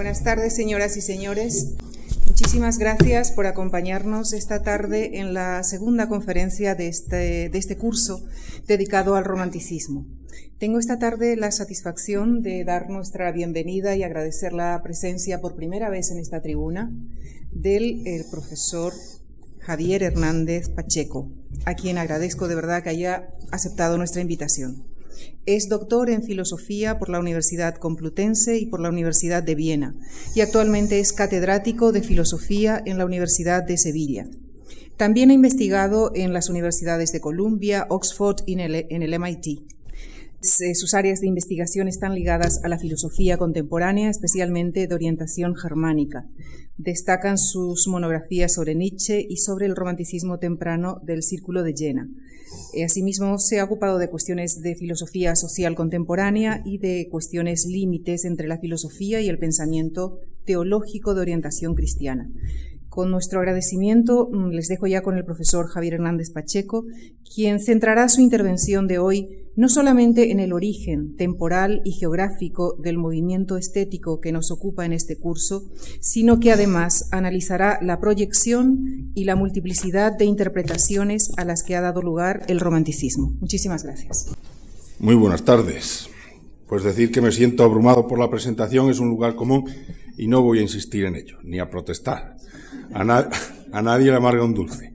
Buenas tardes, señoras y señores. Muchísimas gracias por acompañarnos esta tarde en la segunda conferencia de este, de este curso dedicado al romanticismo. Tengo esta tarde la satisfacción de dar nuestra bienvenida y agradecer la presencia por primera vez en esta tribuna del profesor Javier Hernández Pacheco, a quien agradezco de verdad que haya aceptado nuestra invitación. Es doctor en filosofía por la Universidad Complutense y por la Universidad de Viena y actualmente es catedrático de filosofía en la Universidad de Sevilla. También ha investigado en las universidades de Columbia, Oxford y en el, MIT. Sus áreas de investigación están ligadas a la filosofía contemporánea, especialmente de orientación germánica. Destacan sus monografías sobre Nietzsche y sobre el romanticismo temprano del Círculo de Jena. Eh, asimismo, se ha ocupado de cuestiones de filosofía social contemporánea y de cuestiones límites entre la filosofía y el pensamiento teológico de orientación cristiana. Con nuestro agradecimiento mm, les dejo ya con el profesor Javier Hernández Pacheco, quien centrará su intervención de hoy no solamente en el origen temporal y geográfico del movimiento estético que nos ocupa en este curso, sino que además analizará la proyección y la multiplicidad de interpretaciones a las que ha dado lugar el romanticismo. Muchísimas gracias. Muy buenas tardes. Pues decir que me siento abrumado por la presentación es un lugar común y no voy a insistir en ello, ni a protestar. A, nadie le amarga un dulce.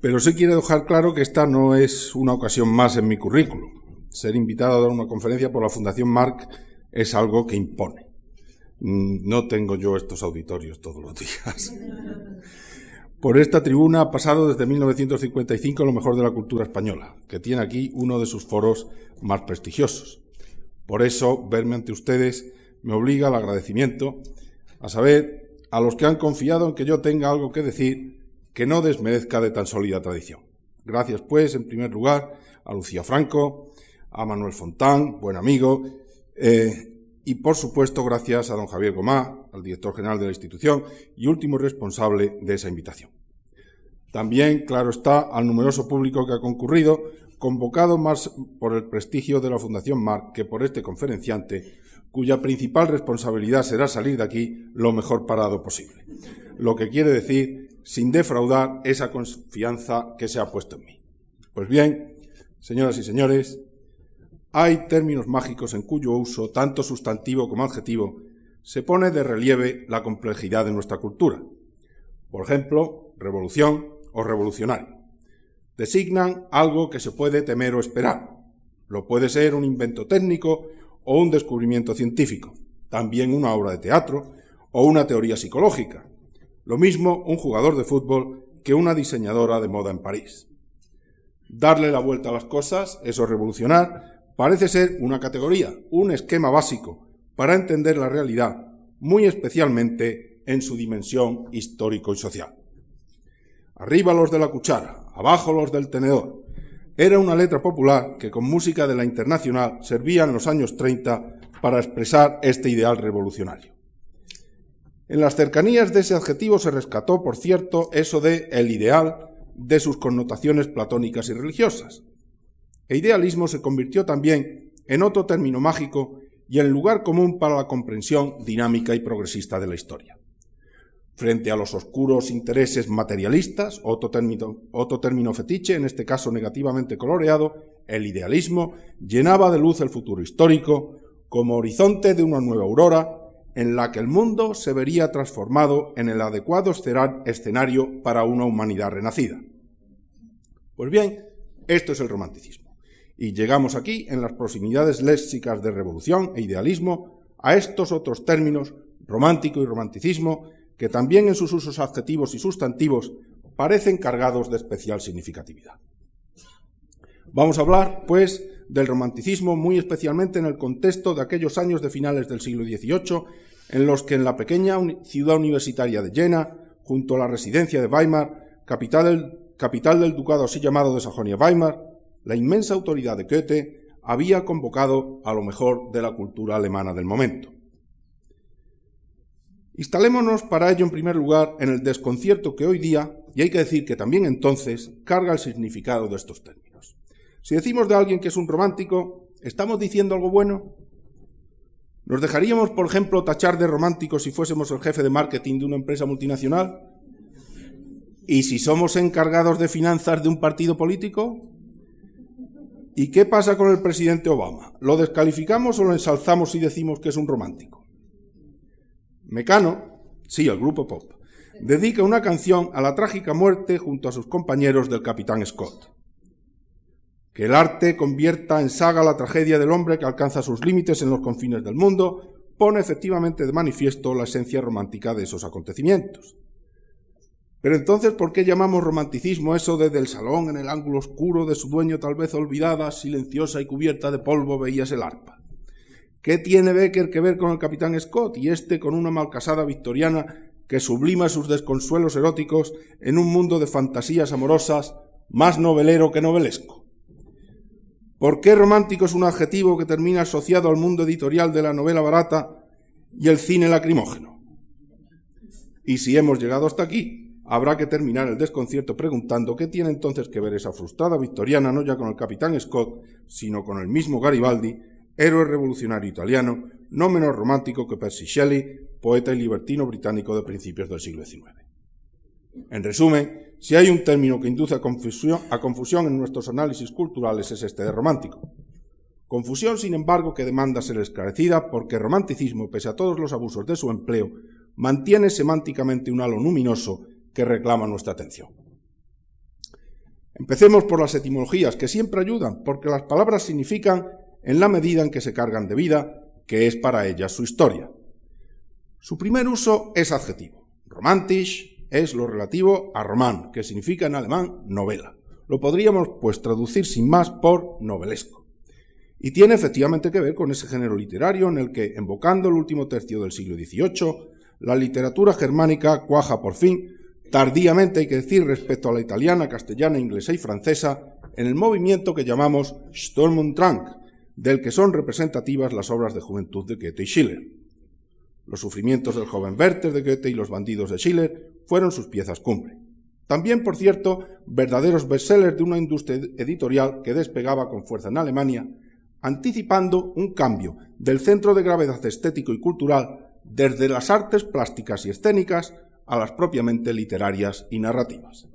Pero sí quiero dejar claro que esta no es una ocasión más en mi currículum. Ser invitado a dar una conferencia por la Fundación Marc es algo que impone. Mm, no tengo yo estos auditorios todos los días. Por esta tribuna ha pasado desde 1955 lo mejor de la cultura española, que tiene aquí uno de sus foros más prestigiosos. Por eso, verme ante ustedes me obliga al agradecimiento, a saber, a los que han confiado en que yo tenga algo que decir que no desmerezca de tan sólida tradición. Gracias, pues, en primer lugar, a Lucía Franco, a Manuel Fontán, buen amigo, eh, y por supuesto gracias a don Javier Gomá, al director general de la institución y último responsable de esa invitación. También, claro está, al numeroso público que ha concurrido, convocado más por el prestigio de la Fundación Marc que por este conferenciante, cuya principal responsabilidad será salir de aquí lo mejor parado posible. Lo que quiere decir, sin defraudar esa confianza que se ha puesto en mí. Pues bien, señoras y señores, hay términos mágicos en cuyo uso, tanto sustantivo como adjetivo, se pone de relieve la complejidad de nuestra cultura. Por ejemplo, revolución o revolucionario. Designan algo que se puede temer o esperar. Lo puede ser un invento técnico o un descubrimiento científico, también una obra de teatro o una teoría psicológica. Lo mismo un jugador de fútbol que una diseñadora de moda en París. Darle la vuelta a las cosas, eso revolucionar, parece ser una categoría, un esquema básico para entender la realidad, muy especialmente en su dimensión histórico y social. Arriba los de la cuchara, abajo los del tenedor, era una letra popular que con música de la Internacional servía en los años 30 para expresar este ideal revolucionario. En las cercanías de ese adjetivo se rescató, por cierto, eso de el ideal de sus connotaciones platónicas y religiosas. E idealismo se convirtió también en otro término mágico y en lugar común para la comprensión dinámica y progresista de la historia. Frente a los oscuros intereses materialistas, otro término, fetiche, en este caso negativamente coloreado, el idealismo llenaba de luz el futuro histórico como horizonte de una nueva aurora en la que el mundo se vería transformado en el adecuado escenario para una humanidad renacida. Pues bien, esto es el romanticismo. Y llegamos aquí, en las proximidades léxicas de revolución e idealismo, a estos otros términos, romántico y romanticismo, que también en sus usos adjetivos y sustantivos parecen cargados de especial significatividad. Vamos a hablar, pues, del romanticismo muy especialmente en el contexto de aquellos años de finales del siglo XVIII, en los que en la pequeña ciudad universitaria de Jena, junto a la residencia de Weimar, capital del, capital del ducado así llamado de Sajonia-Weimar, la inmensa autoridad de Goethe había convocado a lo mejor de la cultura alemana del momento. Instalémonos para ello en primer lugar en el desconcierto que hoy día, y hay que decir que también entonces, carga el significado de estos términos. Si decimos de alguien que es un romántico, ¿estamos diciendo algo bueno? ¿Nos dejaríamos, por ejemplo, tachar de románticos si fuésemos el jefe de marketing de una empresa multinacional? ¿Y si somos encargados de finanzas de un partido político? ¿Y qué pasa con el presidente Obama? ¿Lo descalificamos o lo ensalzamos y decimos que es un romántico? Mecano, sí, el grupo pop, dedica una canción a la trágica muerte junto a sus compañeros del capitán Scott. Que el arte convierta en saga la tragedia del hombre que alcanza sus límites en los confines del mundo pone efectivamente de manifiesto la esencia romántica de esos acontecimientos. Pero entonces, ¿por qué llamamos romanticismo eso desde el salón en el ángulo oscuro de su dueño tal vez olvidada, silenciosa y cubierta de polvo veías el arpa? ¿Qué tiene Becker que ver con el capitán Scott y este con una malcasada victoriana que sublima sus desconsuelos eróticos en un mundo de fantasías amorosas más novelero que novelesco? ¿Por qué romántico es un adjetivo que termina asociado al mundo editorial de la novela barata y el cine lacrimógeno? Y si hemos llegado hasta aquí, habrá que terminar el desconcierto preguntando qué tiene entonces que ver esa frustrada victoriana no ya con el capitán Scott, sino con el mismo Garibaldi, héroe revolucionario italiano, no menos romántico que Percy Shelley, poeta y libertino británico de principios del siglo XIX. En resumen, si hay un término que induce a confusión, en nuestros análisis culturales es este de romántico. Confusión, sin embargo, que demanda ser esclarecida porque romanticismo, pese a todos los abusos de su empleo, mantiene semánticamente un halo luminoso que reclama nuestra atención. Empecemos por las etimologías, que siempre ayudan, porque las palabras significan en la medida en que se cargan de vida, que es para ellas su historia. Su primer uso es adjetivo. Romantisch, es lo relativo a román, que significa en alemán novela. Lo podríamos pues traducir sin más por novelesco. Y tiene efectivamente que ver con ese género literario en el que, invocando el último tercio del siglo XVIII, la literatura germánica cuaja por fin, tardíamente hay que decir respecto a la italiana, castellana, inglesa y francesa, en el movimiento que llamamos Sturm und del que son representativas las obras de juventud de Goethe y Schiller. Los sufrimientos del joven Werther de Goethe y los bandidos de Schiller fueron sus piezas cumbre. También, por cierto, verdaderos bestsellers de una industria editorial que despegaba con fuerza en Alemania, anticipando un cambio del centro de gravedad estético y cultural desde las artes plásticas y escénicas a las propiamente literarias y narrativas.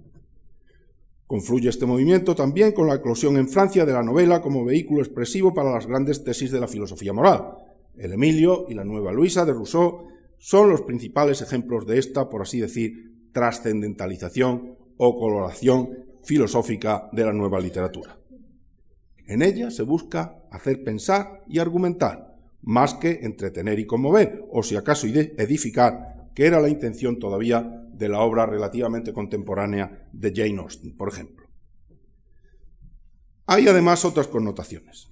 Confluye este movimiento también con la eclosión en Francia de la novela como vehículo expresivo para las grandes tesis de la filosofía moral. El Emilio y la Nueva Luisa de Rousseau son los principales ejemplos de esta, por así decir, trascendentalización o coloración filosófica de la nueva literatura. En ella se busca hacer pensar y argumentar, más que entretener y conmover, o si acaso edificar, que era la intención todavía de la obra relativamente contemporánea de Jane Austen, por ejemplo. Hay además otras connotaciones.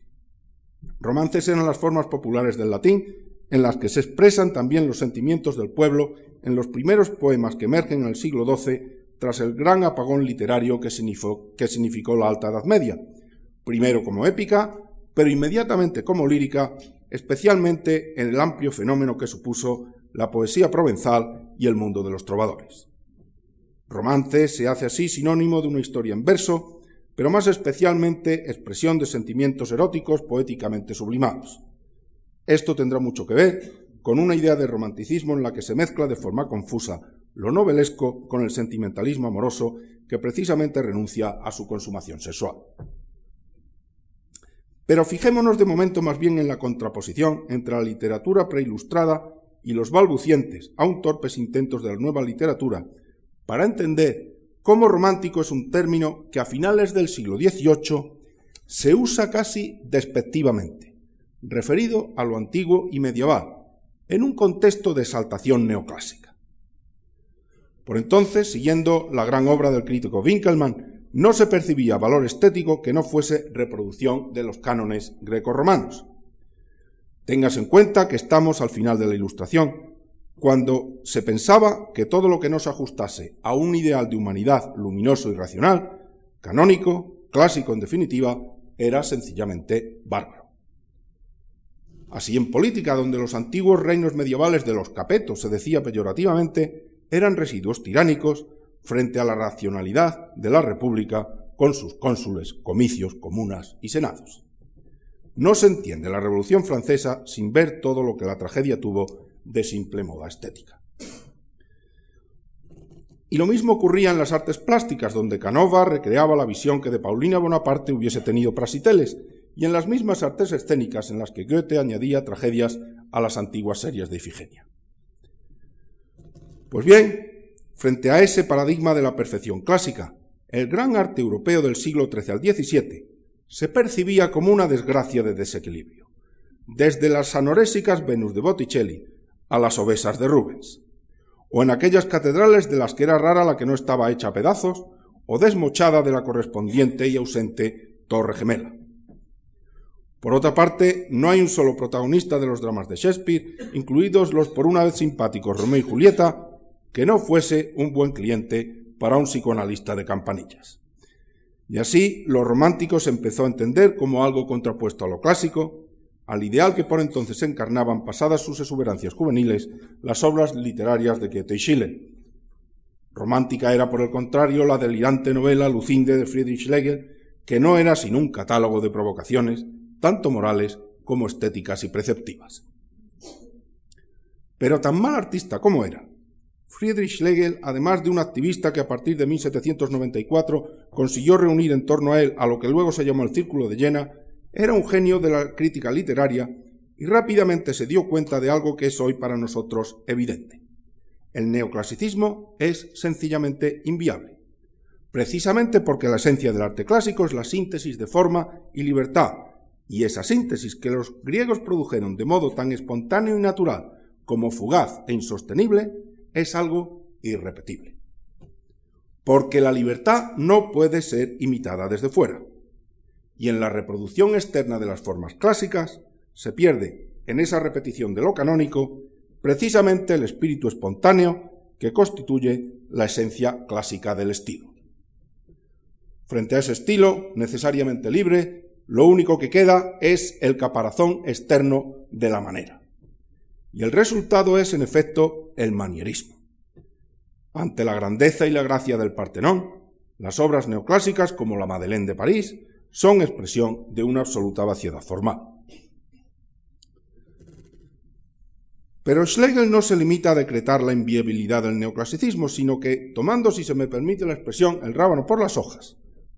Romances eran las formas populares del latín en las que se expresan también los sentimientos del pueblo en los primeros poemas que emergen en el siglo XII tras el gran apagón literario que significó, la Alta Edad Media, primero como épica, pero inmediatamente como lírica, especialmente en el amplio fenómeno que supuso la poesía provenzal y el mundo de los trovadores. Romance se hace así sinónimo de una historia en verso, pero más especialmente expresión de sentimientos eróticos poéticamente sublimados. Esto tendrá mucho que ver con una idea de romanticismo en la que se mezcla de forma confusa lo novelesco con el sentimentalismo amoroso que precisamente renuncia a su consumación sexual. Pero fijémonos de momento más bien en la contraposición entre la literatura preilustrada y los balbucientes, aún torpes intentos de la nueva literatura, para entender cómo romántico es un término que a finales del siglo XVIII se usa casi despectivamente referido a lo antiguo y medieval, en un contexto de exaltación neoclásica. Por entonces, siguiendo la gran obra del crítico Winkelmann, no se percibía valor estético que no fuese reproducción de los cánones grecorromanos. Tengas en cuenta que estamos al final de la Ilustración, cuando se pensaba que todo lo que no se ajustase a un ideal de humanidad luminoso y racional, canónico, clásico en definitiva, era sencillamente bárbaro. Así en política, donde los antiguos reinos medievales de los capetos, se decía peyorativamente, eran residuos tiránicos frente a la racionalidad de la República con sus cónsules, comicios, comunas y senados. No se entiende la Revolución Francesa sin ver todo lo que la tragedia tuvo de simple moda estética. Y lo mismo ocurría en las artes plásticas, donde Canova recreaba la visión que de Paulina Bonaparte hubiese tenido Prasiteles, y en las mismas artes escénicas en las que Goethe añadía tragedias a las antiguas series de Ifigenia. Pues bien, frente a ese paradigma de la perfección clásica, el gran arte europeo del siglo XIII al XVII se percibía como una desgracia de desequilibrio, desde las anorésicas Venus de Botticelli a las obesas de Rubens o en aquellas catedrales de las que era rara la que no estaba hecha a pedazos, o desmochada de la correspondiente y ausente Torre Gemela. Por otra parte, no hay un solo protagonista de los dramas de Shakespeare, incluidos los por una vez simpáticos Romeo y Julieta, que no fuese un buen cliente para un psicoanalista de campanillas. Y así, los románticos empezó a entender como algo contrapuesto a lo clásico, al ideal que por entonces encarnaban, pasadas sus exuberancias juveniles, las obras literarias de Goethe y Schiller. Romántica era, por el contrario, la delirante novela Lucinde de Friedrich Schlegel, que no era sino un catálogo de provocaciones, tanto morales como estéticas y preceptivas. Pero tan mal artista como era, Friedrich Schlegel, además de un activista que a partir de 1794 consiguió reunir en torno a él a lo que luego se llamó el Círculo de Jena, era un genio de la crítica literaria y rápidamente se dio cuenta de algo que es hoy para nosotros evidente. El neoclasicismo es sencillamente inviable, precisamente porque la esencia del arte clásico es la síntesis de forma y libertad, y esa síntesis que los griegos produjeron de modo tan espontáneo y natural como fugaz e insostenible es algo irrepetible. Porque la libertad no puede ser imitada desde fuera y en la reproducción externa de las formas clásicas se pierde, en esa repetición de lo canónico, precisamente el espíritu espontáneo que constituye la esencia clásica del estilo. Frente a ese estilo, necesariamente libre, lo único que queda es el caparazón externo de la manera. Y el resultado es, en efecto, el manierismo. Ante la grandeza y la gracia del Partenón, las obras neoclásicas como la Madeleine de París son expresión de una absoluta vaciedad formal. Pero Schlegel no se limita a decretar la inviabilidad del neoclasicismo, sino que, tomando, si se me permite la expresión, el rábano por las hojas,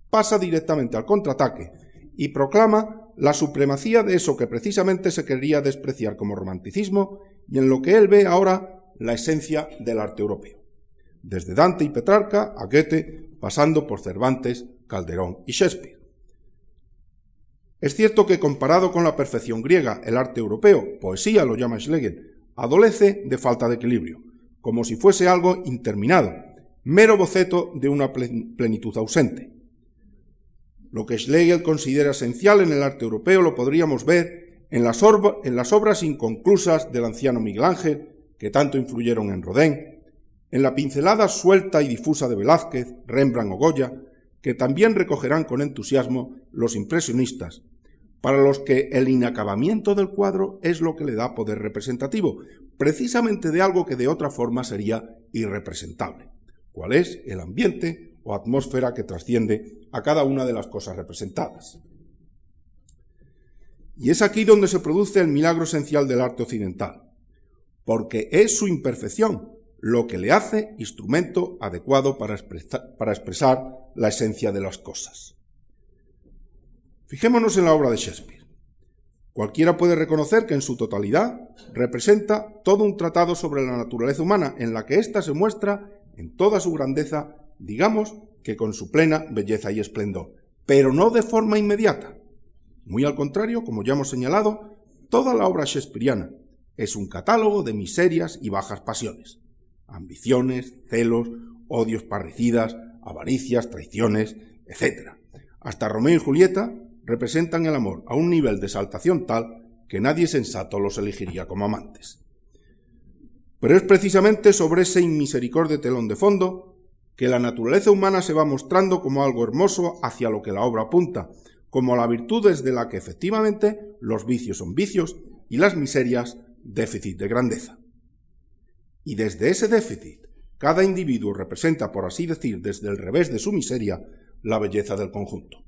pasa directamente al contraataque y proclama la supremacía de eso que precisamente se quería despreciar como romanticismo y en lo que él ve ahora la esencia del arte europeo, desde Dante y Petrarca a Goethe, pasando por Cervantes, Calderón y Shakespeare. Es cierto que comparado con la perfección griega, el arte europeo, poesía lo llama Schlegel, adolece de falta de equilibrio, como si fuese algo interminado, mero boceto de una plenitud ausente. Lo que Schlegel considera esencial en el arte europeo lo podríamos ver en las, obras inconclusas del anciano Miguel Ángel, que tanto influyeron en Rodin, en la pincelada suelta y difusa de Velázquez, Rembrandt o Goya, que también recogerán con entusiasmo los impresionistas, para los que el inacabamiento del cuadro es lo que le da poder representativo, precisamente de algo que de otra forma sería irrepresentable, cuál es el ambiente o atmósfera que trasciende a cada una de las cosas representadas. Y es aquí donde se produce el milagro esencial del arte occidental, porque es su imperfección lo que le hace instrumento adecuado para, expresar la esencia de las cosas. Fijémonos en la obra de Shakespeare. Cualquiera puede reconocer que en su totalidad representa todo un tratado sobre la naturaleza humana en la que ésta se muestra en toda su grandeza, digamos que con su plena belleza y esplendor, pero no de forma inmediata. Muy al contrario, como ya hemos señalado, toda la obra shakespeariana es un catálogo de miserias y bajas pasiones, ambiciones, celos, odios parricidas, avaricias, traiciones, etc. Hasta Romeo y Julieta representan el amor a un nivel de exaltación tal que nadie sensato los elegiría como amantes. Pero es precisamente sobre ese inmisericordia telón de fondo que la naturaleza humana se va mostrando como algo hermoso hacia lo que la obra apunta, como la virtud desde la que efectivamente los vicios son vicios y las miserias déficit de grandeza. Y desde ese déficit, cada individuo representa, por así decir, desde el revés de su miseria, la belleza del conjunto.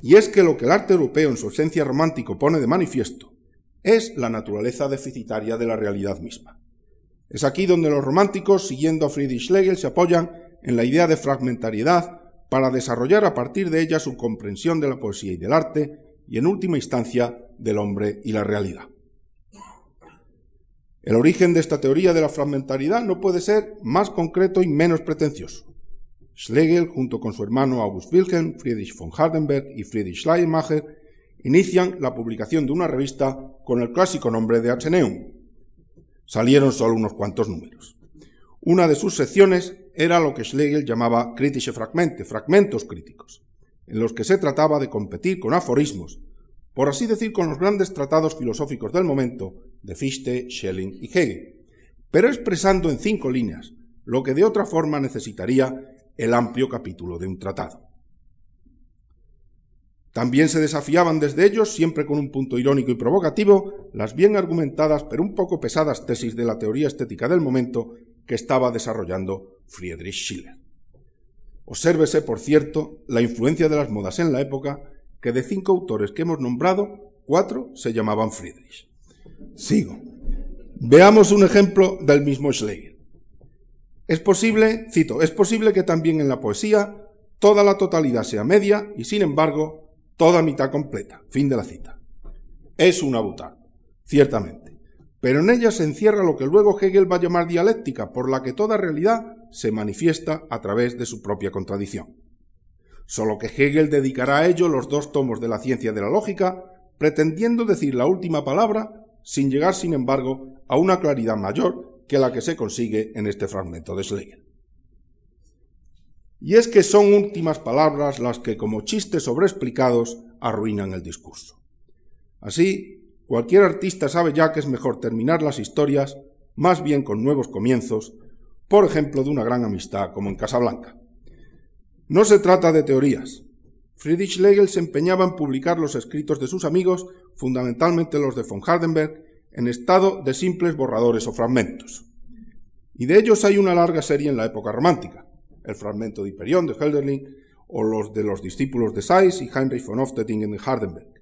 Y es que lo que el arte europeo en su esencia romántico pone de manifiesto es la naturaleza deficitaria de la realidad misma. Es aquí donde los románticos, siguiendo a Friedrich Schlegel, se apoyan en la idea de fragmentariedad para desarrollar a partir de ella su comprensión de la poesía y del arte y, en última instancia, del hombre y la realidad. El origen de esta teoría de la fragmentariedad no puede ser más concreto y menos pretencioso. Schlegel, junto con su hermano August Wilhelm, Friedrich von Hardenberg y Friedrich Schleiermacher, inician la publicación de una revista con el clásico nombre de Atheneum. Salieron solo unos cuantos números. Una de sus secciones era lo que Schlegel llamaba kritische Fragmente, fragmentos críticos, en los que se trataba de competir con aforismos, por así decir, con los grandes tratados filosóficos del momento de Fichte, Schelling y Hegel, pero expresando en cinco líneas lo que de otra forma necesitaría el amplio capítulo de un tratado. También se desafiaban desde ellos, siempre con un punto irónico y provocativo, las bien argumentadas pero un poco pesadas tesis de la teoría estética del momento que estaba desarrollando Friedrich Schiller. Obsérvese, por cierto, la influencia de las modas en la época, que de cinco autores que hemos nombrado, cuatro se llamaban Friedrich. Sigo. Veamos un ejemplo del mismo Schlegel. Es posible, cito, es posible que también en la poesía toda la totalidad sea media y sin embargo toda mitad completa. Fin de la cita. Es una bután, ciertamente. Pero en ella se encierra lo que luego Hegel va a llamar dialéctica, por la que toda realidad se manifiesta a través de su propia contradicción. Solo que Hegel dedicará a ello los dos tomos de la ciencia de la lógica, pretendiendo decir la última palabra, sin llegar, sin embargo, a una claridad mayor que la que se consigue en este fragmento de Schlegel. Y es que son últimas palabras las que, como chistes sobreexplicados, arruinan el discurso. Así, cualquier artista sabe ya que es mejor terminar las historias más bien con nuevos comienzos, por ejemplo, de una gran amistad como en Casablanca. No se trata de teorías. Friedrich Schlegel se empeñaba en publicar los escritos de sus amigos, fundamentalmente los de von Hardenberg, en estado de simples borradores o fragmentos. Y de ellos hay una larga serie en la época romántica el fragmento de Hiperión de Hölderlin, o los de los discípulos de Sayx y Heinrich von Hofstedingen de Hardenberg.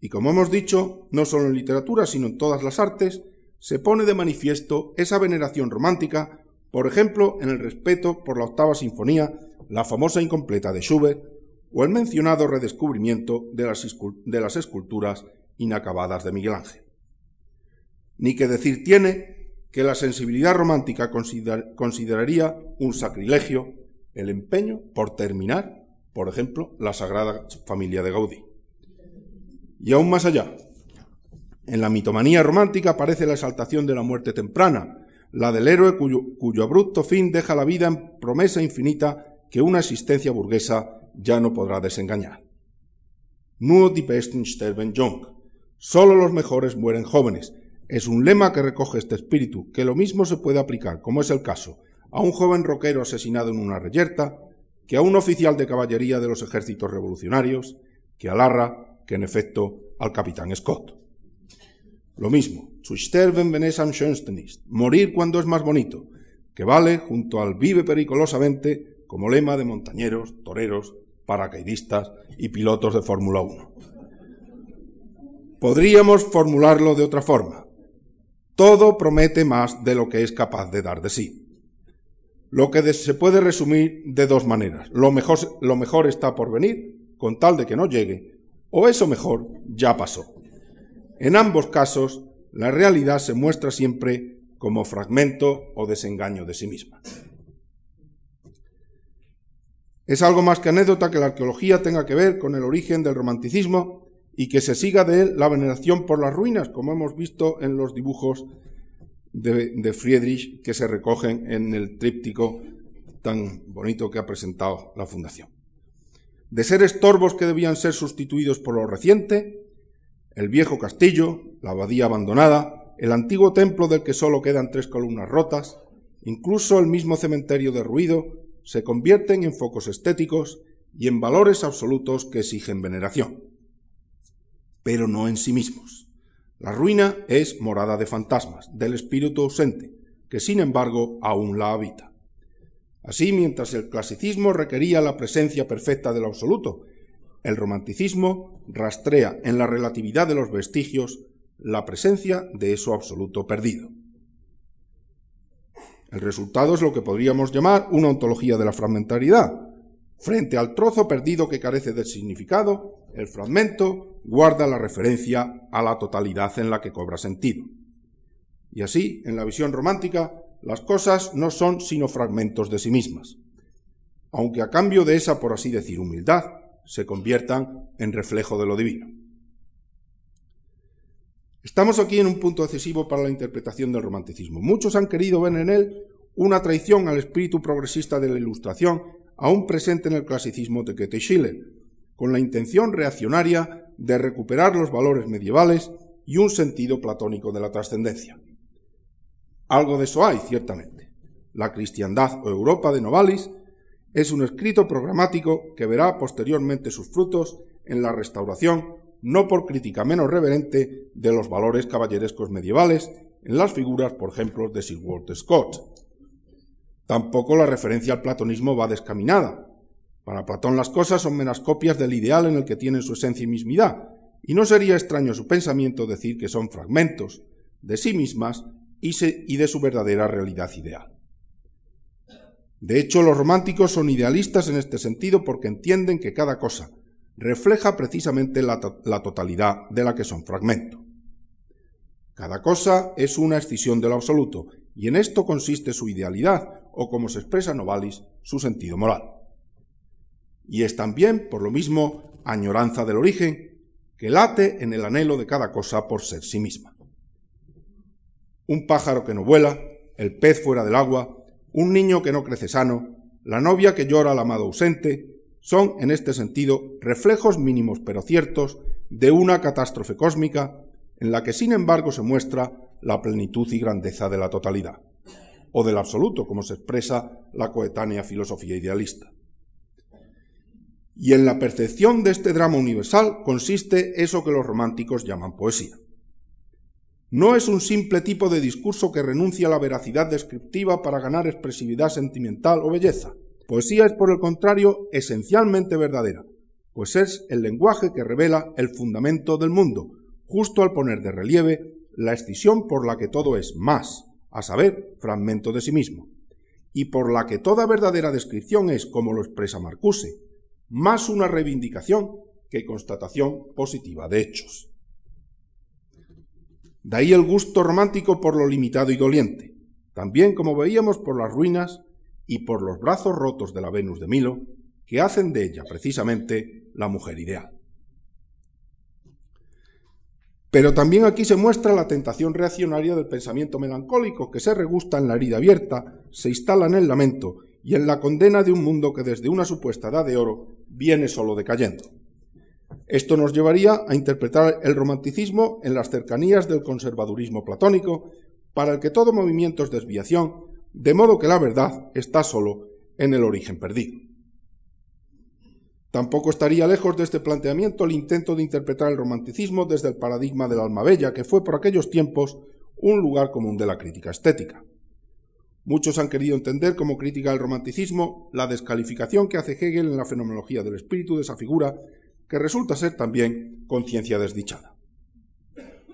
Y como hemos dicho, no solo en literatura, sino en todas las artes, se pone de manifiesto esa veneración romántica, por ejemplo, en el respeto por la octava sinfonía, la famosa incompleta de Schubert, o el mencionado redescubrimiento de las, de las esculturas inacabadas de Miguel Ángel. Ni que decir tiene que la sensibilidad romántica consideraría un sacrilegio el empeño por terminar, por ejemplo, la Sagrada Familia de Gaudí. Y aún más allá, en la mitomanía romántica aparece la exaltación de la muerte temprana, la del héroe cuyo, abrupto fin deja la vida en promesa infinita que una existencia burguesa ya no podrá desengañar. Nur die Besten sterben jung. Solo los mejores mueren jóvenes, es un lema que recoge este espíritu, que lo mismo se puede aplicar, como es el caso, a un joven roquero asesinado en una reyerta, que a un oficial de caballería de los ejércitos revolucionarios, que a Larra, que en efecto al capitán Scott. Lo mismo, zu sterben wenn es morir cuando es más bonito, que vale junto al vive periculosamente como lema de montañeros, toreros, paracaidistas y pilotos de Fórmula 1. Podríamos formularlo de otra forma. Todo promete más de lo que es capaz de dar de sí. Lo que se puede resumir de dos maneras. Lo mejor, lo mejor está por venir, con tal de que no llegue, o eso mejor ya pasó. En ambos casos, la realidad se muestra siempre como fragmento o desengaño de sí misma. Es algo más que anécdota que la arqueología tenga que ver con el origen del romanticismo y que se siga de él la veneración por las ruinas, como hemos visto en los dibujos de, Friedrich que se recogen en el tríptico tan bonito que ha presentado la Fundación. De ser estorbos que debían ser sustituidos por lo reciente, el viejo castillo, la abadía abandonada, el antiguo templo del que solo quedan tres columnas rotas, incluso el mismo cementerio derruido, se convierten en focos estéticos y en valores absolutos que exigen veneración pero no en sí mismos. La ruina es morada de fantasmas, del espíritu ausente, que sin embargo aún la habita. Así, mientras el clasicismo requería la presencia perfecta del absoluto, el romanticismo rastrea en la relatividad de los vestigios la presencia de eso absoluto perdido. El resultado es lo que podríamos llamar una ontología de la fragmentariedad. Frente al trozo perdido que carece de significado, el fragmento guarda la referencia a la totalidad en la que cobra sentido. Y así, en la visión romántica, las cosas no son sino fragmentos de sí mismas, aunque a cambio de esa, por así decir, humildad, se conviertan en reflejo de lo divino. Estamos aquí en un punto decisivo para la interpretación del romanticismo. Muchos han querido ver en él una traición al espíritu progresista de la Ilustración, aún presente en el clasicismo de Goethe y Schiller, con la intención reaccionaria de recuperar los valores medievales y un sentido platónico de la trascendencia. Algo de eso hay, ciertamente. La cristiandad o Europa de Novalis es un escrito programático que verá posteriormente sus frutos en la restauración no por crítica menos reverente de los valores caballerescos medievales en las figuras, por ejemplo, de Sir Walter Scott. Tampoco la referencia al platonismo va descaminada. Para Platón las cosas son meras copias del ideal en el que tienen su esencia y mismidad, y no sería extraño su pensamiento decir que son fragmentos de sí mismas y de su verdadera realidad ideal. De hecho, los románticos son idealistas en este sentido porque entienden que cada cosa, refleja precisamente la, totalidad de la que son fragmento. Cada cosa es una escisión del absoluto, y en esto consiste su idealidad, o como se expresa Novalis, su sentido moral. Y es también, por lo mismo, añoranza del origen, que late en el anhelo de cada cosa por ser sí misma. Un pájaro que no vuela, el pez fuera del agua, un niño que no crece sano, la novia que llora al amado ausente, son, en este sentido, reflejos mínimos pero ciertos de una catástrofe cósmica en la que, sin embargo, se muestra la plenitud y grandeza de la totalidad, o del absoluto, como se expresa la coetánea filosofía idealista. Y en la percepción de este drama universal consiste eso que los románticos llaman poesía. No es un simple tipo de discurso que renuncia a la veracidad descriptiva para ganar expresividad sentimental o belleza, Poesía es, por el contrario, esencialmente verdadera, pues es el lenguaje que revela el fundamento del mundo, justo al poner de relieve la escisión por la que todo es más, a saber, fragmento de sí mismo, y por la que toda verdadera descripción es, como lo expresa Marcuse, más una reivindicación que constatación positiva de hechos. De ahí el gusto romántico por lo limitado y doliente, también como veíamos por las ruinas y por los brazos rotos de la Venus de Milo, que hacen de ella precisamente la mujer ideal. Pero también aquí se muestra la tentación reaccionaria del pensamiento melancólico que se regusta en la herida abierta, se instala en el lamento y en la condena de un mundo que desde una supuesta edad de oro viene solo decayendo. Esto nos llevaría a interpretar el romanticismo en las cercanías del conservadurismo platónico, para el que todo movimiento es desviación de modo que la verdad está solo en el origen perdido. Tampoco estaría lejos de este planteamiento el intento de interpretar el romanticismo desde el paradigma del alma bella, que fue por aquellos tiempos un lugar común de la crítica estética. Muchos han querido entender como crítica del romanticismo la descalificación que hace Hegel en la fenomenología del espíritu de esa figura, que resulta ser también conciencia desdichada.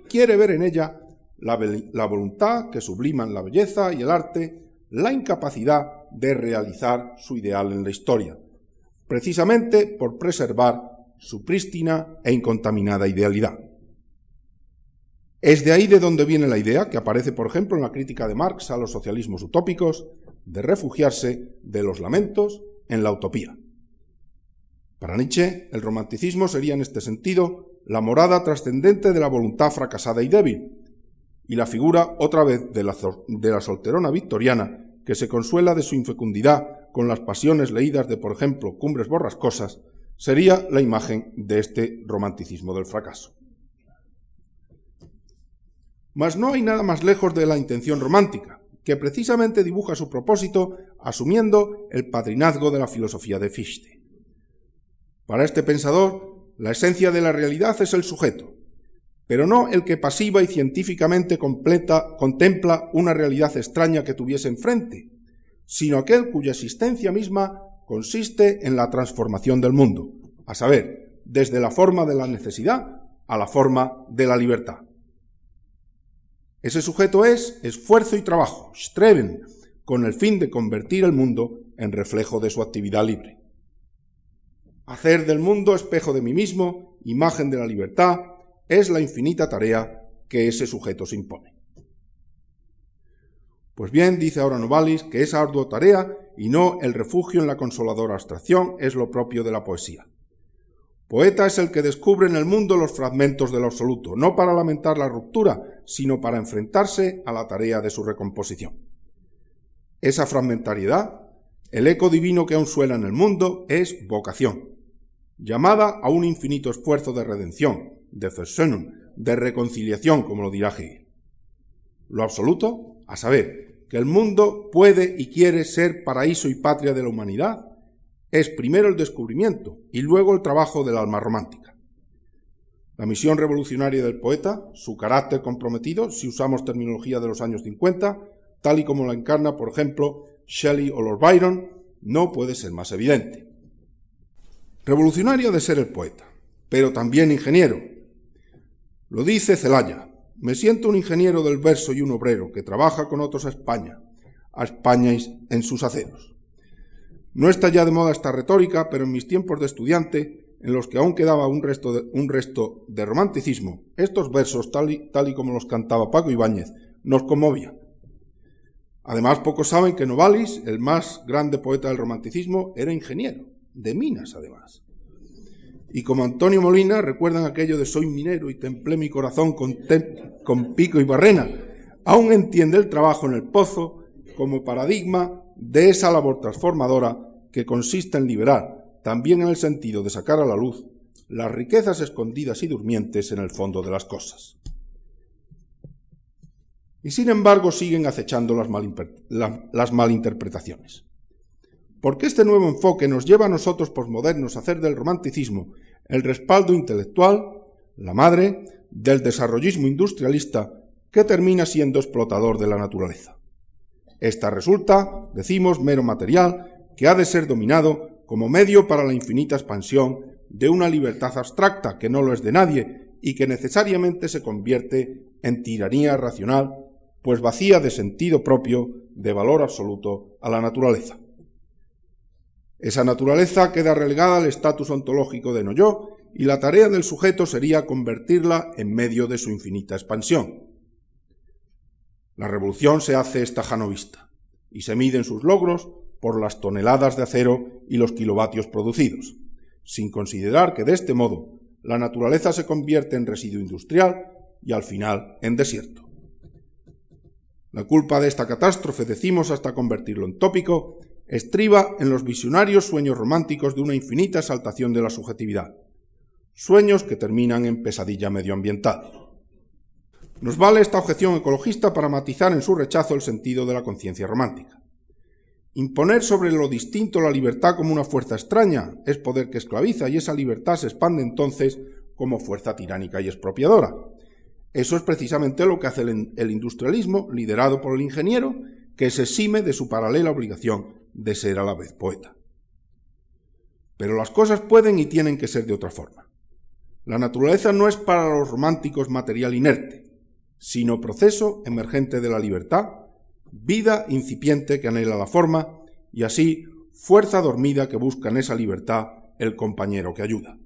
Quiere ver en ella la, la voluntad que subliman la belleza y el arte la incapacidad de realizar su ideal en la historia, precisamente por preservar su prístina e incontaminada idealidad. Es de ahí de donde viene la idea, que aparece por ejemplo en la crítica de Marx a los socialismos utópicos, de refugiarse de los lamentos en la utopía. Para Nietzsche, el romanticismo sería en este sentido la morada trascendente de la voluntad fracasada y débil, y la figura otra vez de la, de la solterona victoriana que se consuela de su infecundidad con las pasiones leídas de, por ejemplo, Cumbres Borrascosas, sería la imagen de este romanticismo del fracaso. Mas no hay nada más lejos de la intención romántica, que precisamente dibuja su propósito asumiendo el padrinazgo de la filosofía de Fichte. Para este pensador, la esencia de la realidad es el sujeto, pero no el que pasiva y científicamente completa, contempla una realidad extraña que tuviese enfrente, sino aquel cuya existencia misma consiste en la transformación del mundo, a saber, desde la forma de la necesidad a la forma de la libertad. Ese sujeto es esfuerzo y trabajo, streben, con el fin de convertir el mundo en reflejo de su actividad libre. Hacer del mundo espejo de mí mismo, imagen de la libertad, es la infinita tarea que ese sujeto se impone. Pues bien, dice ahora Novalis que esa ardua tarea y no el refugio en la consoladora abstracción es lo propio de la poesía. Poeta es el que descubre en el mundo los fragmentos del absoluto, no para lamentar la ruptura, sino para enfrentarse a la tarea de su recomposición. Esa fragmentariedad, el eco divino que aún suena en el mundo, es vocación, llamada a un infinito esfuerzo de redención, de Versöhnung, de reconciliación, como lo dirá Hegel. Lo absoluto, a saber, que el mundo puede y quiere ser paraíso y patria de la humanidad, es primero el descubrimiento y luego el trabajo del alma romántica. La misión revolucionaria del poeta, su carácter comprometido, si usamos terminología de los años 50, tal y como la encarna, por ejemplo, Shelley o Lord Byron, no puede ser más evidente. Revolucionario de ser el poeta, pero también ingeniero. Lo dice Celaya, me siento un ingeniero del verso y un obrero que trabaja con otros a España, a España en sus aceros. No está ya de moda esta retórica, pero en mis tiempos de estudiante, en los que aún quedaba un resto de, un resto de romanticismo, estos versos, tal y, tal como los cantaba Paco Ibáñez, nos conmovían. Además, pocos saben que Novalis, el más grande poeta del romanticismo, era ingeniero, de minas además. Y como Antonio Molina, recuerdan aquello de soy minero y templé mi corazón con, con pico y barrena, aún entiende el trabajo en el pozo como paradigma de esa labor transformadora que consiste en liberar, también en el sentido de sacar a la luz, las riquezas escondidas y durmientes en el fondo de las cosas. Y sin embargo siguen acechando las, malinterpretaciones. Porque este nuevo enfoque nos lleva a nosotros posmodernos a hacer del romanticismo el respaldo intelectual, la madre, del desarrollismo industrialista que termina siendo explotador de la naturaleza. Esta resulta, decimos, mero material que ha de ser dominado como medio para la infinita expansión de una libertad abstracta que no lo es de nadie y que necesariamente se convierte en tiranía racional, pues vacía de sentido propio, de valor absoluto a la naturaleza. Esa naturaleza queda relegada al estatus ontológico de no yo y la tarea del sujeto sería convertirla en medio de su infinita expansión. La revolución se hace estajanovista y se miden sus logros por las toneladas de acero y los kilovatios producidos, sin considerar que de este modo la naturaleza se convierte en residuo industrial y al final en desierto. La culpa de esta catástrofe, decimos hasta convertirlo en tópico, estriba en los visionarios sueños románticos de una infinita exaltación de la subjetividad, sueños que terminan en pesadilla medioambiental. Nos vale esta objeción ecologista para matizar en su rechazo el sentido de la conciencia romántica. Imponer sobre lo distinto la libertad como una fuerza extraña es poder que esclaviza y esa libertad se expande entonces como fuerza tiránica y expropiadora. Eso es precisamente lo que hace el, industrialismo, liderado por el ingeniero, que se exime de su paralela obligación de ser a la vez poeta. Pero las cosas pueden y tienen que ser de otra forma. La naturaleza no es para los románticos material inerte, sino proceso emergente de la libertad, vida incipiente que anhela la forma, y así fuerza dormida que busca en esa libertad el compañero que ayuda.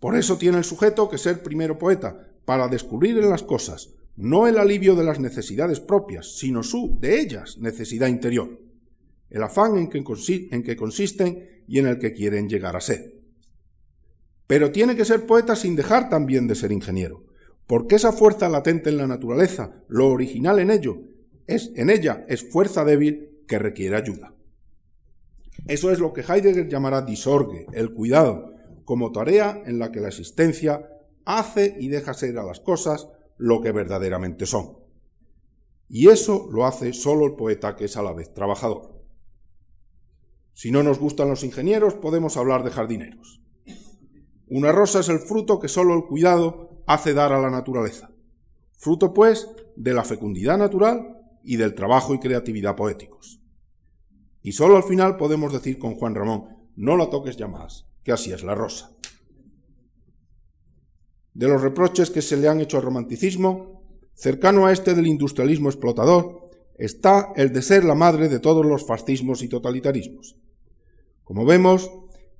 Por eso tiene el sujeto que ser primero poeta, para descubrir en las cosas no el alivio de las necesidades propias, sino su, de ellas, necesidad interior, el afán en que, en que consisten y en el que quieren llegar a ser. Pero tiene que ser poeta sin dejar también de ser ingeniero, porque esa fuerza latente en la naturaleza, lo original en ello, es en ella es fuerza débil que requiere ayuda. Eso es lo que Heidegger llamará disorgue, el cuidado, como tarea en la que la existencia hace y deja ser a las cosas lo que verdaderamente son. Y eso lo hace solo el poeta que es a la vez trabajador. Si no nos gustan los ingenieros, podemos hablar de jardineros. Una rosa es el fruto que solo el cuidado hace dar a la naturaleza, fruto pues de la fecundidad natural y del trabajo y creatividad poéticos. Y solo al final podemos decir con Juan Ramón, no la toques ya más, que así es la rosa. De los reproches que se le han hecho al romanticismo, cercano a este del industrialismo explotador, está el de ser la madre de todos los fascismos y totalitarismos. Como vemos,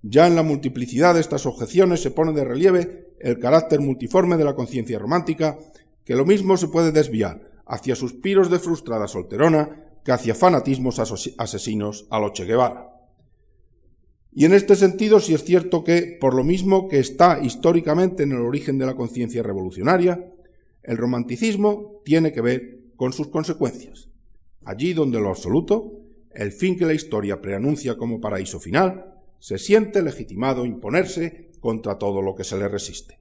ya en la multiplicidad de estas objeciones se pone de relieve el carácter multiforme de la conciencia romántica, que lo mismo se puede desviar hacia suspiros de frustrada solterona que hacia fanatismos asesinos a lo Che Guevara. Y en este sentido sí es cierto que, por lo mismo que está históricamente en el origen de la conciencia revolucionaria, el romanticismo tiene que ver con sus consecuencias. Allí donde lo absoluto, el fin que la historia preanuncia como paraíso final, se siente legitimado imponerse contra todo lo que se le resiste.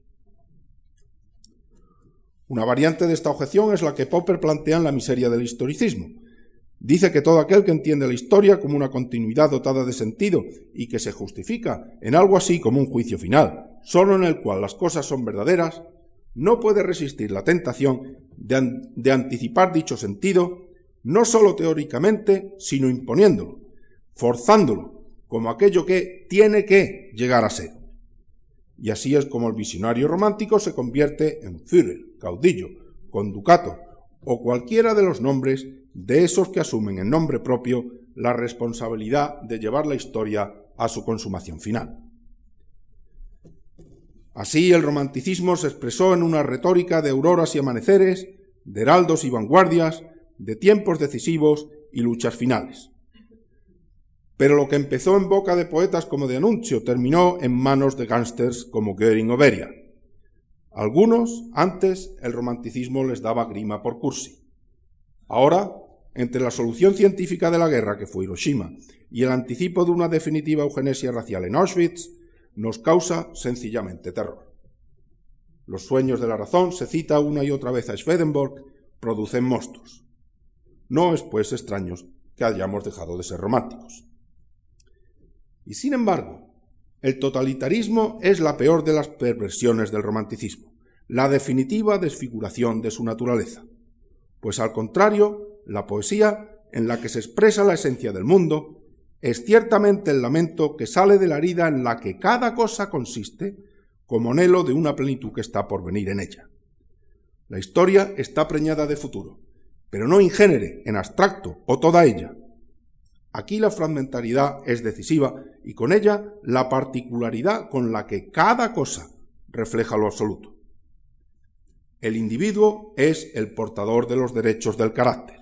Una variante de esta objeción es la que Popper plantea en La miseria del historicismo. Dice que todo aquel que entiende la historia como una continuidad dotada de sentido y que se justifica en algo así como un juicio final, solo en el cual las cosas son verdaderas, no puede resistir la tentación de, de anticipar dicho sentido, no solo teóricamente, sino imponiéndolo, forzándolo, como aquello que tiene que llegar a ser. Y así es como el visionario romántico se convierte en Führer, caudillo, conducato o cualquiera de los nombres de esos que asumen en nombre propio la responsabilidad de llevar la historia a su consumación final. Así el romanticismo se expresó en una retórica de auroras y amaneceres, de heraldos y vanguardias, de tiempos decisivos y luchas finales. Pero lo que empezó en boca de poetas como de Anuncio terminó en manos de gángsters como Goering o. Algunos, antes, el romanticismo les daba grima por cursi. Ahora, entre la solución científica de la guerra, que fue Hiroshima, y el anticipo de una definitiva eugenesia racial en Auschwitz, nos causa sencillamente terror. Los sueños de la razón, se cita una y otra vez a Swedenborg, producen monstruos. No es, pues, extraños que hayamos dejado de ser románticos. Y sin embargo, el totalitarismo es la peor de las perversiones del romanticismo, la definitiva desfiguración de su naturaleza. Pues al contrario, la poesía, en la que se expresa la esencia del mundo, es ciertamente el lamento que sale de la herida en la que cada cosa consiste, como anhelo de una plenitud que está por venir en ella. La historia está preñada de futuro, pero no ingénere, en abstracto o toda ella, Aquí la fragmentariedad es decisiva y con ella la particularidad con la que cada cosa refleja lo absoluto. El individuo es el portador de los derechos del carácter.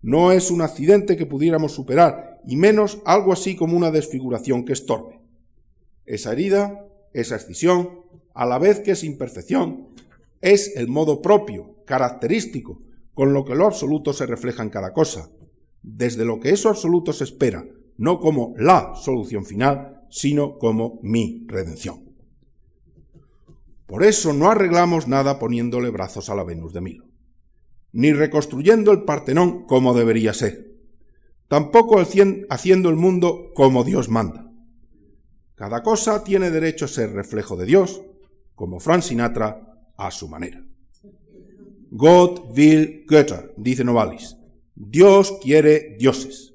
No es un accidente que pudiéramos superar, y menos algo así como una desfiguración que estorbe. Esa herida, esa escisión, a la vez que es imperfección, es el modo propio, característico, con lo que lo absoluto se refleja en cada cosa, desde lo que eso absoluto se espera, no como la solución final, sino como mi redención. Por eso no arreglamos nada poniéndole brazos a la Venus de Milo, ni reconstruyendo el Partenón como debería ser, tampoco haciendo el mundo como Dios manda. Cada cosa tiene derecho a ser reflejo de Dios, como Frank Sinatra, a su manera. God will Götter, dice Novalis. Dios quiere dioses.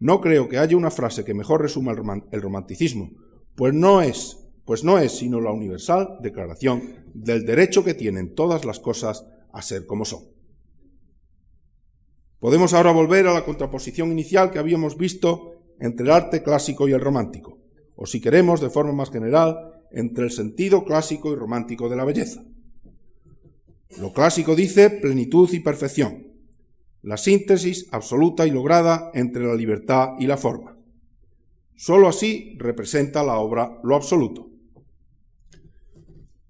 No creo que haya una frase que mejor resuma el, romanticismo, pues no es, pues no es sino la universal declaración del derecho que tienen todas las cosas a ser como son. Podemos ahora volver a la contraposición inicial que habíamos visto entre el arte clásico y el romántico, o si queremos, de forma más general, entre el sentido clásico y romántico de la belleza. Lo clásico dice plenitud y perfección, la síntesis absoluta y lograda entre la libertad y la forma. Sólo así representa la obra lo absoluto.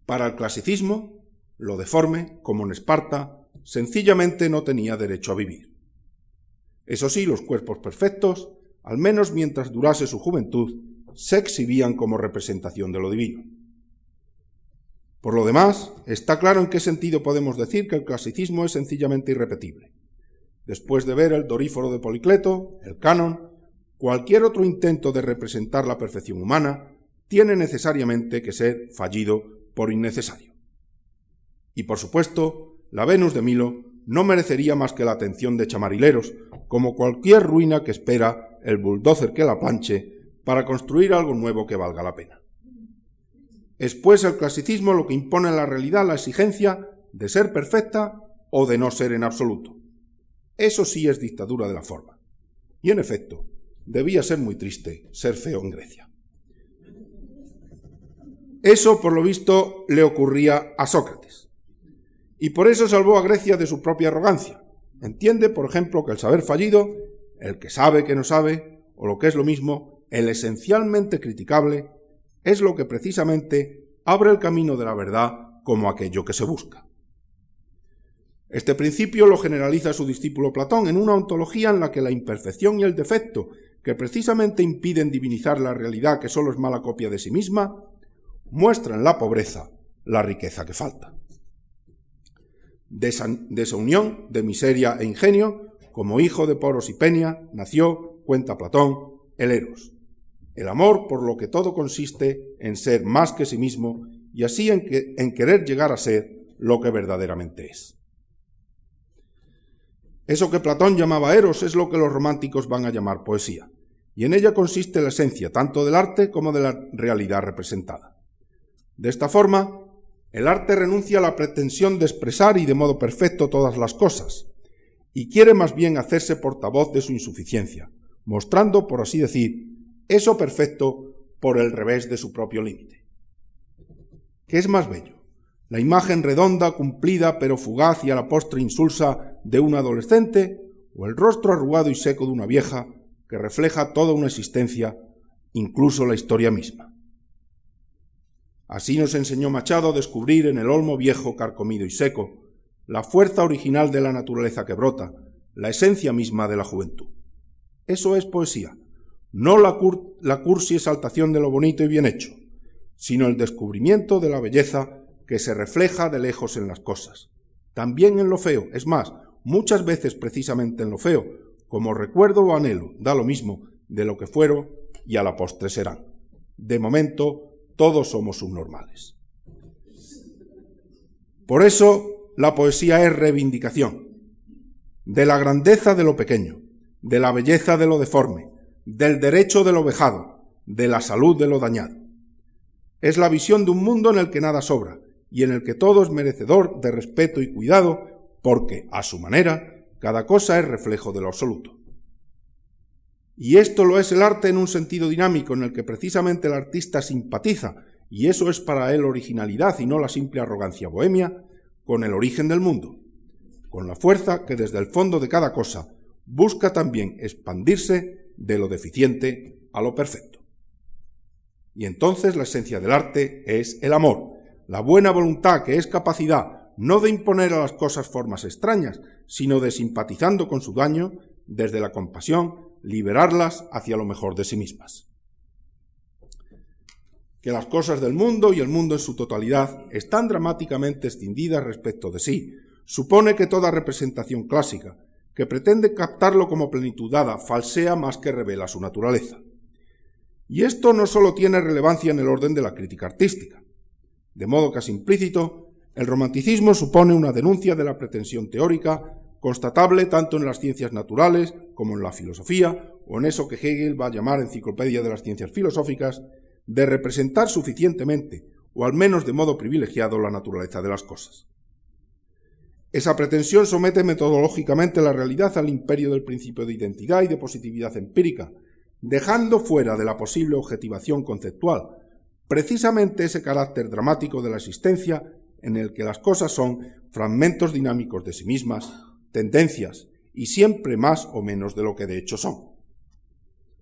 Para el clasicismo, lo deforme, como en Esparta, sencillamente no tenía derecho a vivir. Eso sí, los cuerpos perfectos, al menos mientras durase su juventud, se exhibían como representación de lo divino. Por lo demás, está claro en qué sentido podemos decir que el clasicismo es sencillamente irrepetible. Después de ver el Doríforo de Policleto, el canon, cualquier otro intento de representar la perfección humana tiene necesariamente que ser fallido por innecesario. Y por supuesto, la Venus de Milo no merecería más que la atención de chamarileros, como cualquier ruina que espera el bulldozer que la planche para construir algo nuevo que valga la pena. Es pues el clasicismo lo que impone en la realidad la exigencia de ser perfecta o de no ser en absoluto. Eso sí es dictadura de la forma. Y en efecto, debía ser muy triste ser feo en Grecia. Eso, por lo visto, le ocurría a Sócrates. Y por eso salvó a Grecia de su propia arrogancia. Entiende, por ejemplo, que el saber fallido, el que sabe que no sabe, o lo que es lo mismo, el esencialmente criticable, es lo que precisamente abre el camino de la verdad como aquello que se busca. Este principio lo generaliza su discípulo Platón en una ontología en la que la imperfección y el defecto, que precisamente impiden divinizar la realidad que solo es mala copia de sí misma, muestran la pobreza la riqueza que falta. De esa, unión de miseria e ingenio, como hijo de Poros y Peña, nació, cuenta Platón, el Eros, el amor por lo que todo consiste en ser más que sí mismo y así en querer llegar a ser lo que verdaderamente es. Eso que Platón llamaba eros es lo que los románticos van a llamar poesía, y en ella consiste la esencia tanto del arte como de la realidad representada. De esta forma, el arte renuncia a la pretensión de expresar y de modo perfecto todas las cosas, y quiere más bien hacerse portavoz de su insuficiencia, mostrando, por así decir, eso perfecto por el revés de su propio límite. ¿Qué es más bello? la imagen redonda, cumplida, pero fugaz y a la postre insulsa de un adolescente, o el rostro arrugado y seco de una vieja que refleja toda una existencia, incluso la historia misma. Así nos enseñó Machado a descubrir en el olmo viejo, carcomido y seco, la fuerza original de la naturaleza que brota, la esencia misma de la juventud. Eso es poesía, no la, la cursi exaltación de lo bonito y bien hecho, sino el descubrimiento de la belleza que se refleja de lejos en las cosas, también en lo feo, es más, muchas veces precisamente en lo feo, como recuerdo o anhelo, da lo mismo de lo que fueron y a la postre serán. De momento, todos somos subnormales. Por eso, la poesía es reivindicación de la grandeza de lo pequeño, de la belleza de lo deforme, del derecho de lo vejado, de la salud de lo dañado. Es la visión de un mundo en el que nada sobra, y en el que todo es merecedor de respeto y cuidado, porque, a su manera, cada cosa es reflejo de lo absoluto. Y esto lo es el arte en un sentido dinámico en el que precisamente el artista simpatiza, y eso es para él originalidad y no la simple arrogancia bohemia, con el origen del mundo, con la fuerza que desde el fondo de cada cosa busca también expandirse de lo deficiente a lo perfecto. Y entonces la esencia del arte es el amor, la buena voluntad, que es capacidad no de imponer a las cosas formas extrañas, sino de simpatizando con su daño, desde la compasión, liberarlas hacia lo mejor de sí mismas. Que las cosas del mundo y el mundo en su totalidad están dramáticamente escindidas respecto de sí, supone que toda representación clásica, que pretende captarlo como plenitud dada, falsea más que revela su naturaleza. Y esto no solo tiene relevancia en el orden de la crítica artística, de modo casi implícito, el romanticismo supone una denuncia de la pretensión teórica, constatable tanto en las ciencias naturales como en la filosofía, o en eso que Hegel va a llamar enciclopedia de las ciencias filosóficas, de representar suficientemente, o al menos de modo privilegiado, la naturaleza de las cosas. Esa pretensión somete metodológicamente la realidad al imperio del principio de identidad y de positividad empírica, dejando fuera de la posible objetivación conceptual, precisamente ese carácter dramático de la existencia en el que las cosas son fragmentos dinámicos de sí mismas, tendencias, y siempre más o menos de lo que de hecho son.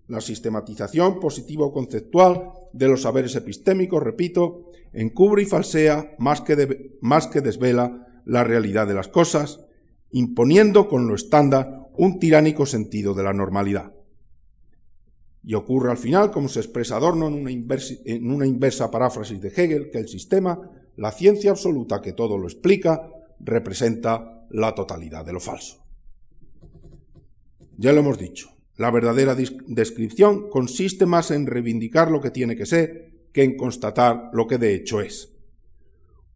La sistematización positivo-conceptual de los saberes epistémicos, repito, encubre y falsea más que, más que desvela la realidad de las cosas, imponiendo con lo estándar un tiránico sentido de la normalidad. Y ocurre al final, como se expresa Adorno en una, inversa, en una inversa paráfrasis de Hegel, que el sistema, la ciencia absoluta que todo lo explica, representa la totalidad de lo falso. Ya lo hemos dicho, la verdadera descripción consiste más en reivindicar lo que tiene que ser que en constatar lo que de hecho es.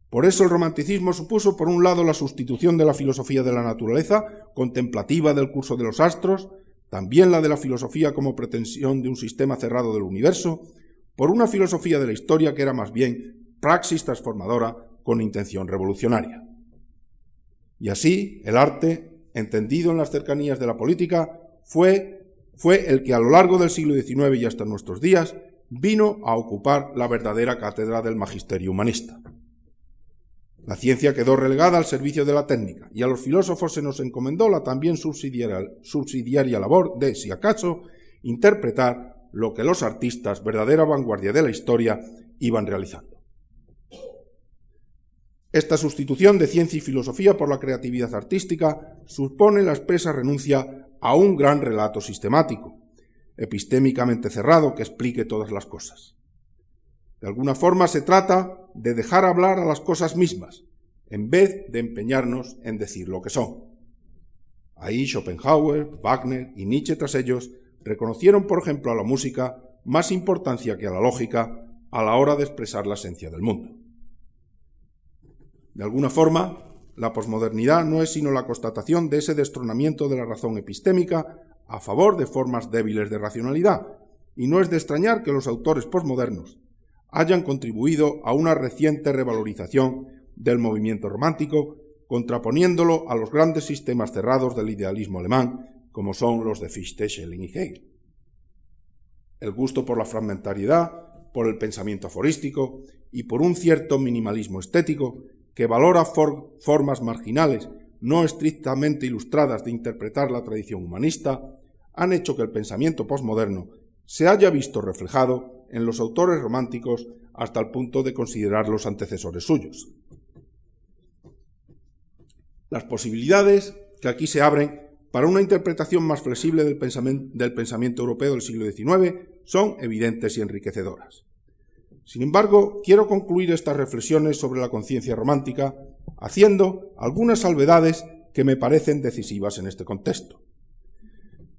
Por eso el romanticismo supuso, por un lado, la sustitución de la filosofía de la naturaleza, contemplativa del curso de los astros, también la de la filosofía como pretensión de un sistema cerrado del universo, por una filosofía de la historia que era más bien praxis transformadora con intención revolucionaria. Y así, el arte, entendido en las cercanías de la política, fue, fue el que a lo largo del siglo XIX y hasta nuestros días vino a ocupar la verdadera cátedra del magisterio humanista. La ciencia quedó relegada al servicio de la técnica y a los filósofos se nos encomendó la también subsidiaria, labor de, si acaso, interpretar lo que los artistas, verdadera vanguardia de la historia, iban realizando. Esta sustitución de ciencia y filosofía por la creatividad artística supone la expresa renuncia a un gran relato sistemático, epistémicamente cerrado que explique todas las cosas. De alguna forma se trata de dejar hablar a las cosas mismas, en vez de empeñarnos en decir lo que son. Ahí Schopenhauer, Wagner y Nietzsche tras ellos reconocieron, por ejemplo, a la música más importancia que a la lógica a la hora de expresar la esencia del mundo. De alguna forma, la posmodernidad no es sino la constatación de ese destronamiento de la razón epistémica a favor de formas débiles de racionalidad, y no es de extrañar que los autores posmodernos, hayan contribuido a una reciente revalorización del movimiento romántico, contraponiéndolo a los grandes sistemas cerrados del idealismo alemán, como son los de Fichte, Schelling y Hegel. El gusto por la fragmentariedad, por el pensamiento aforístico y por un cierto minimalismo estético que valora formas marginales no estrictamente ilustradas de interpretar la tradición humanista, han hecho que el pensamiento posmoderno se haya visto reflejado en los autores románticos hasta el punto de considerarlos antecesores suyos. Las posibilidades que aquí se abren para una interpretación más flexible del pensamiento, europeo del siglo XIX son evidentes y enriquecedoras. Sin embargo, quiero concluir estas reflexiones sobre la conciencia romántica haciendo algunas salvedades que me parecen decisivas en este contexto.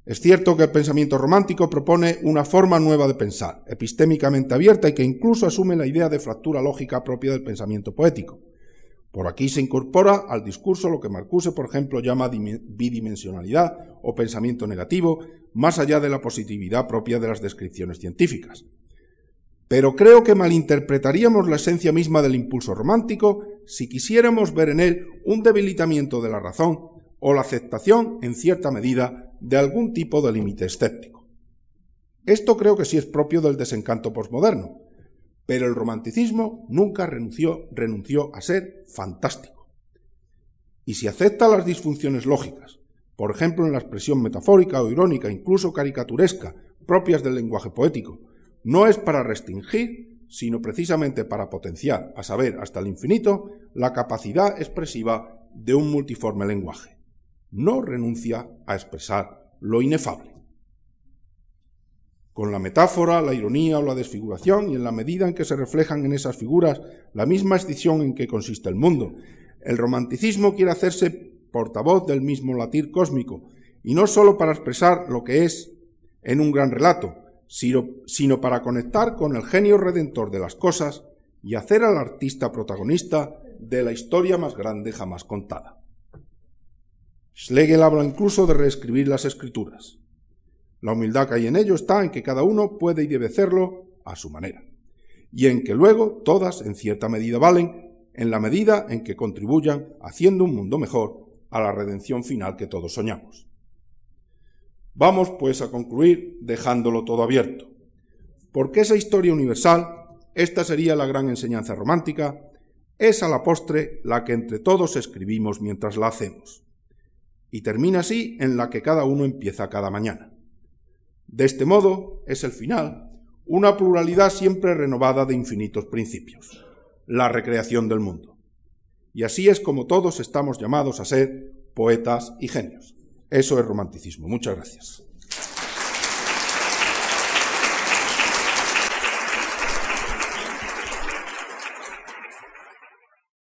Es cierto que el pensamiento romántico propone una forma nueva de pensar, epistémicamente abierta y que incluso asume la idea de fractura lógica propia del pensamiento poético. Por aquí se incorpora al discurso lo que Marcuse, por ejemplo, llama bidimensionalidad o pensamiento negativo, más allá de la positividad propia de las descripciones científicas. Pero creo que malinterpretaríamos la esencia misma del impulso romántico si quisiéramos ver en él un debilitamiento de la razón o la aceptación, en cierta medida, de algún tipo de límite escéptico. Esto creo que sí es propio del desencanto posmoderno, pero el romanticismo nunca renunció, renunció a ser fantástico. Y si acepta las disfunciones lógicas, por ejemplo en la expresión metafórica o irónica, incluso caricaturesca, propias del lenguaje poético, no es para restringir, sino precisamente para potenciar, a saber, hasta el infinito, la capacidad expresiva de un multiforme lenguaje no renuncia a expresar lo inefable. Con la metáfora, la ironía o la desfiguración, y en la medida en que se reflejan en esas figuras la misma escisión en que consiste el mundo, el romanticismo quiere hacerse portavoz del mismo latir cósmico, y no sólo para expresar lo que es en un gran relato, sino para conectar con el genio redentor de las cosas y hacer al artista protagonista de la historia más grande jamás contada. Schlegel habla incluso de reescribir las escrituras. La humildad que hay en ello está en que cada uno puede y debe hacerlo a su manera, y en que luego todas en cierta medida valen en la medida en que contribuyan haciendo un mundo mejor a la redención final que todos soñamos. Vamos pues a concluir dejándolo todo abierto, porque esa historia universal, esta sería la gran enseñanza romántica, es a la postre la que entre todos escribimos mientras la hacemos y termina así en la que cada uno empieza cada mañana. De este modo es el final, una pluralidad siempre renovada de infinitos principios, la recreación del mundo. Y así es como todos estamos llamados a ser poetas y genios. Eso es romanticismo. Muchas gracias.